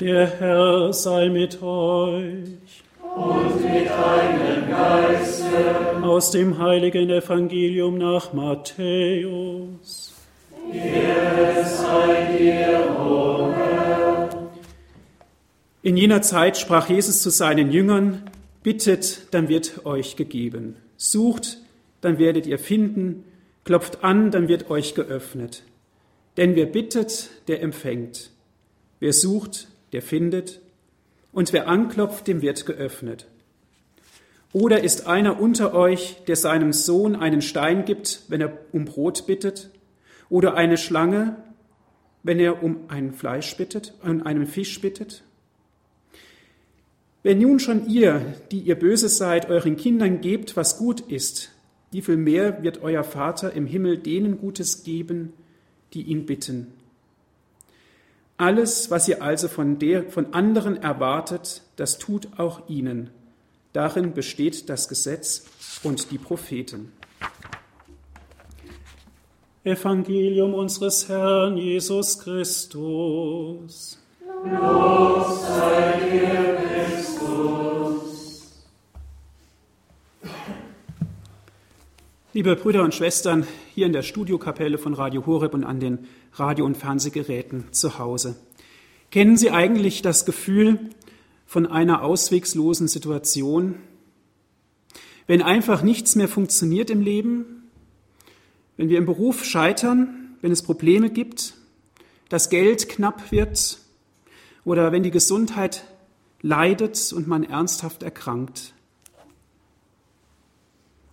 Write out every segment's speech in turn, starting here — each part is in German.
Der Herr sei mit euch. Und mit deinem Geiste. Aus dem heiligen Evangelium nach Matthäus. Ehre sei dir, o. In jener Zeit sprach Jesus zu seinen Jüngern, Bittet, dann wird euch gegeben. Sucht, dann werdet ihr finden. Klopft an, dann wird euch geöffnet. Denn wer bittet, der empfängt. Wer sucht, der findet. Und wer anklopft, dem wird geöffnet. Oder ist einer unter euch, der seinem Sohn einen Stein gibt, wenn er um Brot bittet? Oder eine Schlange, wenn er um ein Fleisch bittet, um einen Fisch bittet? Wenn nun schon ihr, die ihr böse seid, euren Kindern gebt, was gut ist, wie viel mehr wird euer Vater im Himmel denen Gutes geben, die ihn bitten. Alles, was ihr also von, der, von anderen erwartet, das tut auch ihnen. Darin besteht das Gesetz und die Propheten. Evangelium unseres Herrn Jesus Christus. Los sei dir, Christus. Liebe Brüder und Schwestern, hier in der Studiokapelle von Radio Horeb und an den Radio- und Fernsehgeräten zu Hause. Kennen Sie eigentlich das Gefühl von einer auswegslosen Situation? Wenn einfach nichts mehr funktioniert im Leben, wenn wir im Beruf scheitern, wenn es Probleme gibt, das Geld knapp wird oder wenn die Gesundheit leidet und man ernsthaft erkrankt.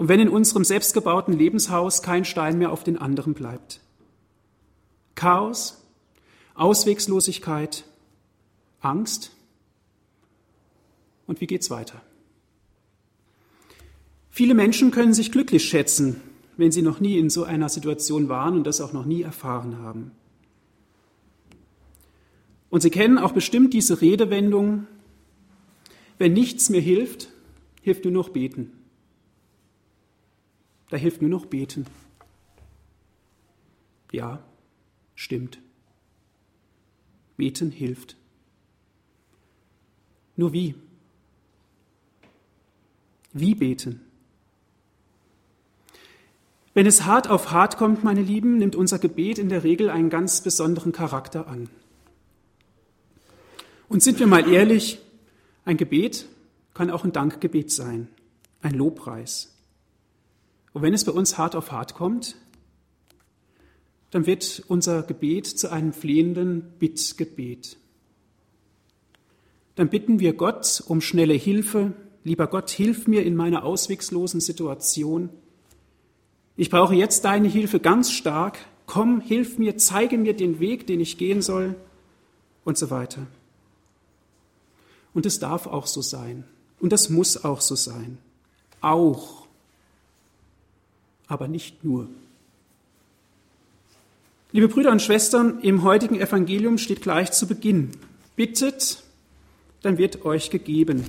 Und wenn in unserem selbstgebauten Lebenshaus kein Stein mehr auf den anderen bleibt. Chaos, Auswegslosigkeit, Angst. Und wie geht's weiter? Viele Menschen können sich glücklich schätzen, wenn sie noch nie in so einer Situation waren und das auch noch nie erfahren haben. Und Sie kennen auch bestimmt diese Redewendung, wenn nichts mehr hilft, hilft nur noch beten. Da hilft nur noch beten. Ja, stimmt. Beten hilft. Nur wie? Wie beten? Wenn es hart auf hart kommt, meine Lieben, nimmt unser Gebet in der Regel einen ganz besonderen Charakter an. Und sind wir mal ehrlich, ein Gebet kann auch ein Dankgebet sein, ein Lobpreis. Und wenn es bei uns hart auf hart kommt, dann wird unser Gebet zu einem flehenden Bittgebet. Dann bitten wir Gott um schnelle Hilfe. Lieber Gott, hilf mir in meiner auswegslosen Situation. Ich brauche jetzt deine Hilfe ganz stark. Komm, hilf mir, zeige mir den Weg, den ich gehen soll und so weiter. Und es darf auch so sein. Und das muss auch so sein. Auch. Aber nicht nur. Liebe Brüder und Schwestern, im heutigen Evangelium steht gleich zu Beginn, bittet, dann wird euch gegeben.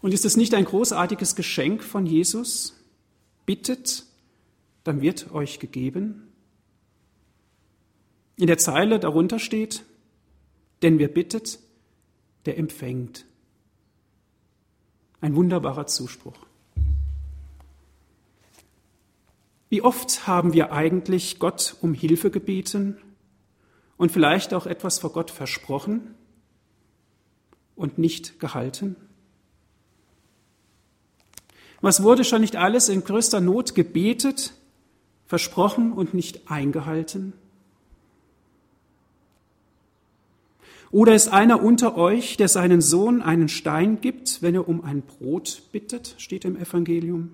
Und ist es nicht ein großartiges Geschenk von Jesus? bittet, dann wird euch gegeben. In der Zeile darunter steht, denn wer bittet, der empfängt. Ein wunderbarer Zuspruch. Wie oft haben wir eigentlich Gott um Hilfe gebeten und vielleicht auch etwas vor Gott versprochen und nicht gehalten? Was wurde schon nicht alles in größter Not gebetet, versprochen und nicht eingehalten? Oder ist einer unter euch, der seinen Sohn einen Stein gibt, wenn er um ein Brot bittet, steht im Evangelium?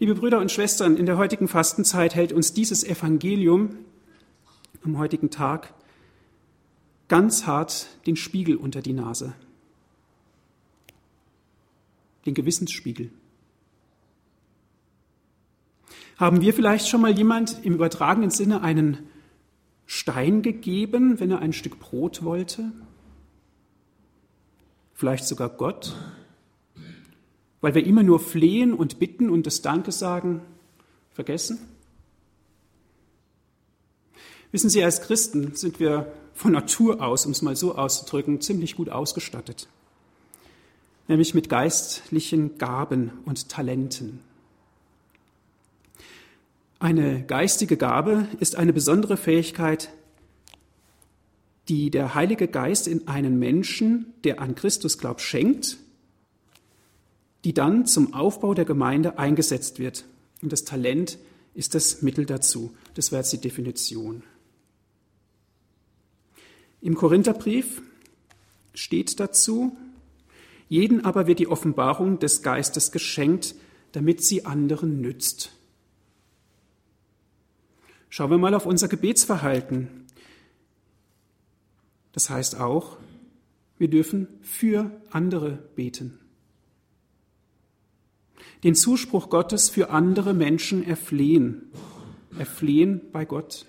Liebe Brüder und Schwestern, in der heutigen Fastenzeit hält uns dieses Evangelium am heutigen Tag ganz hart den Spiegel unter die Nase den Gewissensspiegel. Haben wir vielleicht schon mal jemand im übertragenen Sinne einen Stein gegeben, wenn er ein Stück Brot wollte? Vielleicht sogar Gott? Weil wir immer nur flehen und bitten und das Danke sagen vergessen? Wissen Sie, als Christen sind wir von Natur aus, um es mal so auszudrücken, ziemlich gut ausgestattet. Nämlich mit geistlichen Gaben und Talenten. Eine geistige Gabe ist eine besondere Fähigkeit, die der Heilige Geist in einen Menschen, der an Christus glaubt, schenkt, die dann zum Aufbau der Gemeinde eingesetzt wird. Und das Talent ist das Mittel dazu. Das wäre jetzt die Definition. Im Korintherbrief steht dazu, jeden aber wird die Offenbarung des Geistes geschenkt, damit sie anderen nützt. Schauen wir mal auf unser Gebetsverhalten. Das heißt auch, wir dürfen für andere beten. Den Zuspruch Gottes für andere Menschen erflehen. Erflehen bei Gott.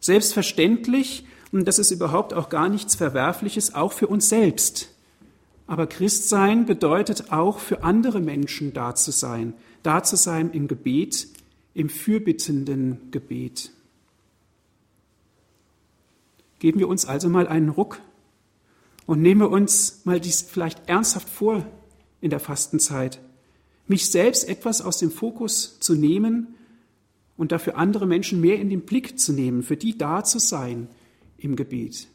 Selbstverständlich, und das ist überhaupt auch gar nichts Verwerfliches, auch für uns selbst. Aber Christsein bedeutet auch für andere Menschen da zu sein, da zu sein im Gebet, im fürbittenden Gebet. Geben wir uns also mal einen Ruck und nehmen wir uns mal dies vielleicht ernsthaft vor in der Fastenzeit, mich selbst etwas aus dem Fokus zu nehmen und dafür andere Menschen mehr in den Blick zu nehmen, für die da zu sein im Gebet.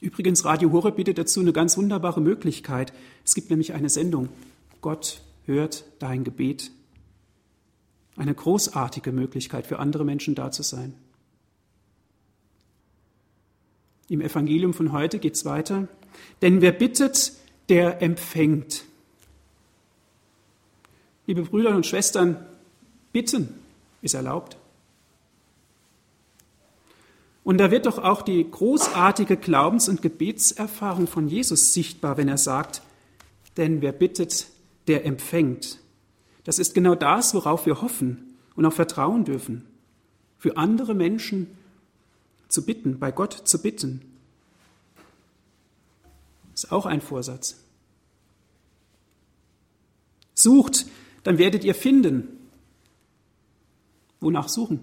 Übrigens, Radio Horeb bietet dazu eine ganz wunderbare Möglichkeit. Es gibt nämlich eine Sendung. Gott hört dein Gebet. Eine großartige Möglichkeit für andere Menschen da zu sein. Im Evangelium von heute geht es weiter. Denn wer bittet, der empfängt. Liebe Brüder und Schwestern, bitten ist erlaubt. Und da wird doch auch die großartige Glaubens- und Gebetserfahrung von Jesus sichtbar, wenn er sagt, denn wer bittet, der empfängt. Das ist genau das, worauf wir hoffen und auch vertrauen dürfen. Für andere Menschen zu bitten, bei Gott zu bitten. Ist auch ein Vorsatz. Sucht, dann werdet ihr finden. Wonach suchen?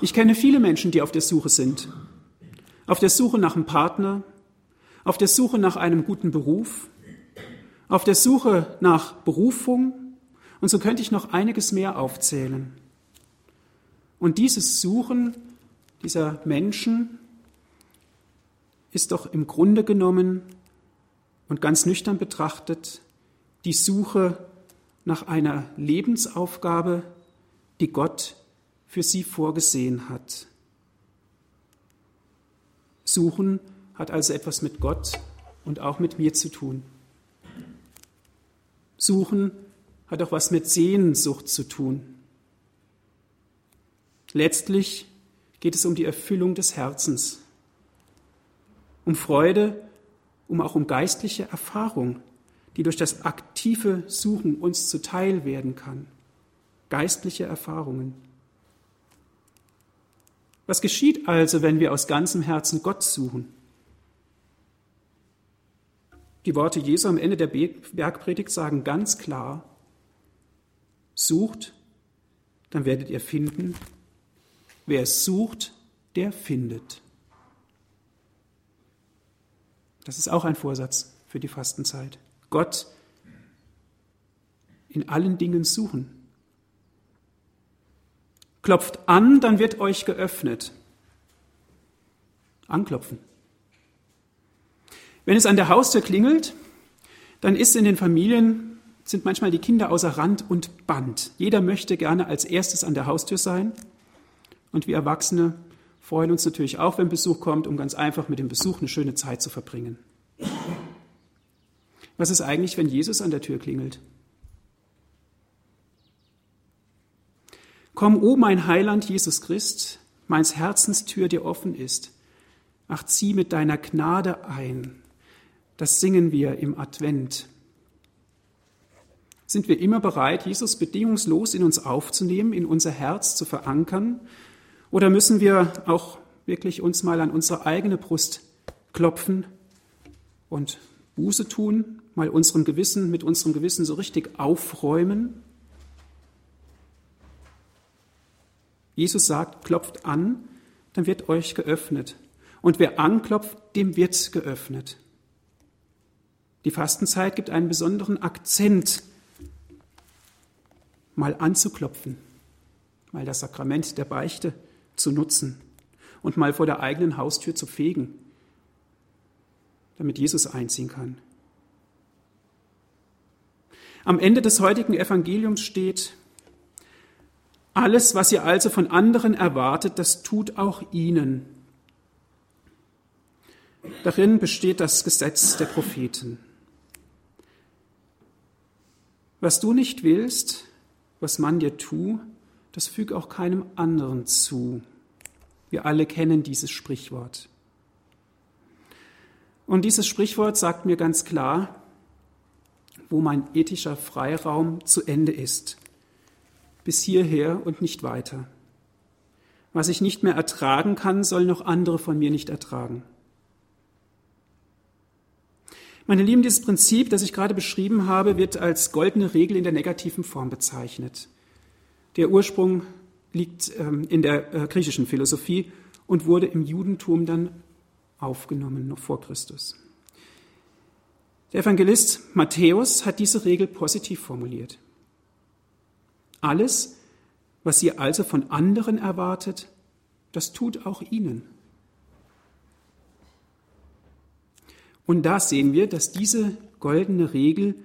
Ich kenne viele Menschen, die auf der Suche sind. Auf der Suche nach einem Partner, auf der Suche nach einem guten Beruf, auf der Suche nach Berufung und so könnte ich noch einiges mehr aufzählen. Und dieses Suchen dieser Menschen ist doch im Grunde genommen und ganz nüchtern betrachtet die Suche nach einer Lebensaufgabe, die Gott für sie vorgesehen hat. Suchen hat also etwas mit Gott und auch mit mir zu tun. Suchen hat auch was mit Sehnsucht zu tun. Letztlich geht es um die Erfüllung des Herzens, um Freude, um auch um geistliche Erfahrung, die durch das aktive Suchen uns zuteil werden kann. Geistliche Erfahrungen. Was geschieht also, wenn wir aus ganzem Herzen Gott suchen? Die Worte Jesu am Ende der Bergpredigt sagen ganz klar, sucht, dann werdet ihr finden. Wer sucht, der findet. Das ist auch ein Vorsatz für die Fastenzeit. Gott in allen Dingen suchen. Klopft an, dann wird euch geöffnet. Anklopfen. Wenn es an der Haustür klingelt, dann ist in den Familien, sind manchmal die Kinder außer Rand und Band. Jeder möchte gerne als erstes an der Haustür sein. Und wir Erwachsene freuen uns natürlich auch, wenn Besuch kommt, um ganz einfach mit dem Besuch eine schöne Zeit zu verbringen. Was ist eigentlich, wenn Jesus an der Tür klingelt? Komm, o oh mein Heiland Jesus Christ, meins Herzenstür dir offen ist. Ach, zieh mit deiner Gnade ein. Das singen wir im Advent. Sind wir immer bereit, Jesus bedingungslos in uns aufzunehmen, in unser Herz zu verankern? Oder müssen wir auch wirklich uns mal an unsere eigene Brust klopfen und Buße tun, mal unserem Gewissen, mit unserem Gewissen so richtig aufräumen? Jesus sagt, klopft an, dann wird euch geöffnet. Und wer anklopft, dem wird geöffnet. Die Fastenzeit gibt einen besonderen Akzent, mal anzuklopfen, mal das Sakrament der Beichte zu nutzen und mal vor der eigenen Haustür zu fegen, damit Jesus einziehen kann. Am Ende des heutigen Evangeliums steht, alles, was ihr also von anderen erwartet, das tut auch ihnen. Darin besteht das Gesetz der Propheten. Was du nicht willst, was man dir tu, das füg auch keinem anderen zu. Wir alle kennen dieses Sprichwort. Und dieses Sprichwort sagt mir ganz klar, wo mein ethischer Freiraum zu Ende ist. Bis hierher und nicht weiter. Was ich nicht mehr ertragen kann, sollen noch andere von mir nicht ertragen. Meine Lieben, dieses Prinzip, das ich gerade beschrieben habe, wird als goldene Regel in der negativen Form bezeichnet. Der Ursprung liegt ähm, in der äh, griechischen Philosophie und wurde im Judentum dann aufgenommen, noch vor Christus. Der Evangelist Matthäus hat diese Regel positiv formuliert. Alles, was ihr also von anderen erwartet, das tut auch ihnen. Und da sehen wir, dass diese goldene Regel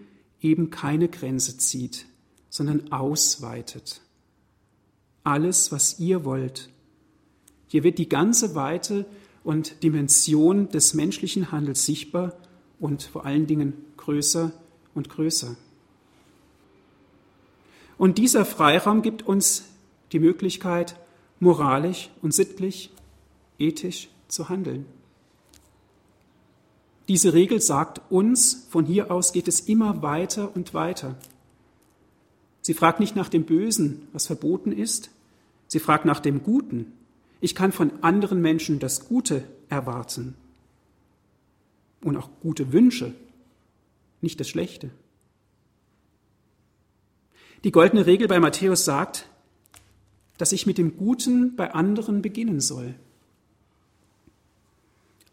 eben keine Grenze zieht, sondern ausweitet. Alles, was ihr wollt. Hier wird die ganze Weite und Dimension des menschlichen Handels sichtbar und vor allen Dingen größer und größer. Und dieser Freiraum gibt uns die Möglichkeit, moralisch und sittlich, ethisch zu handeln. Diese Regel sagt uns, von hier aus geht es immer weiter und weiter. Sie fragt nicht nach dem Bösen, was verboten ist, sie fragt nach dem Guten. Ich kann von anderen Menschen das Gute erwarten und auch gute Wünsche, nicht das Schlechte. Die goldene Regel bei Matthäus sagt, dass ich mit dem Guten bei anderen beginnen soll.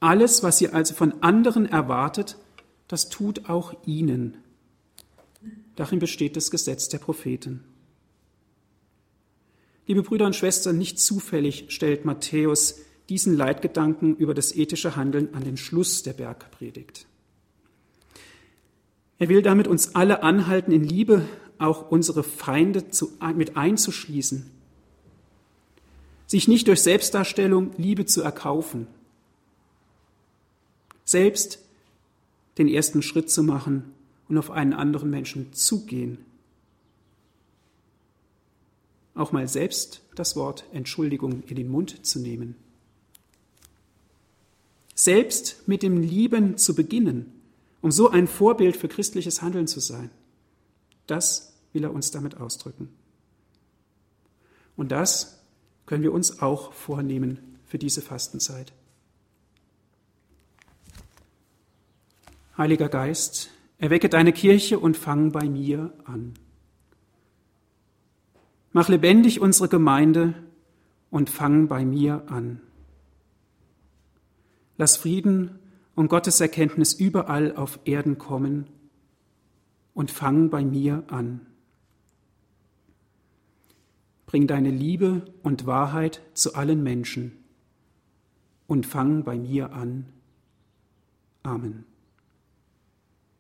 Alles, was ihr also von anderen erwartet, das tut auch ihnen. Darin besteht das Gesetz der Propheten. Liebe Brüder und Schwestern, nicht zufällig stellt Matthäus diesen Leitgedanken über das ethische Handeln an den Schluss der Bergpredigt. Er will damit uns alle anhalten, in Liebe auch unsere Feinde zu, mit einzuschließen, sich nicht durch Selbstdarstellung Liebe zu erkaufen, selbst den ersten Schritt zu machen und auf einen anderen Menschen zugehen. Auch mal selbst das Wort Entschuldigung in den Mund zu nehmen. Selbst mit dem Lieben zu beginnen, um so ein Vorbild für christliches Handeln zu sein. Das will er uns damit ausdrücken. Und das können wir uns auch vornehmen für diese Fastenzeit. Heiliger Geist, erwecke deine Kirche und fang bei mir an. Mach lebendig unsere Gemeinde und fang bei mir an. Lass Frieden und Gottes Erkenntnis überall auf Erden kommen und fang bei mir an. Bring deine Liebe und Wahrheit zu allen Menschen und fang bei mir an. Amen.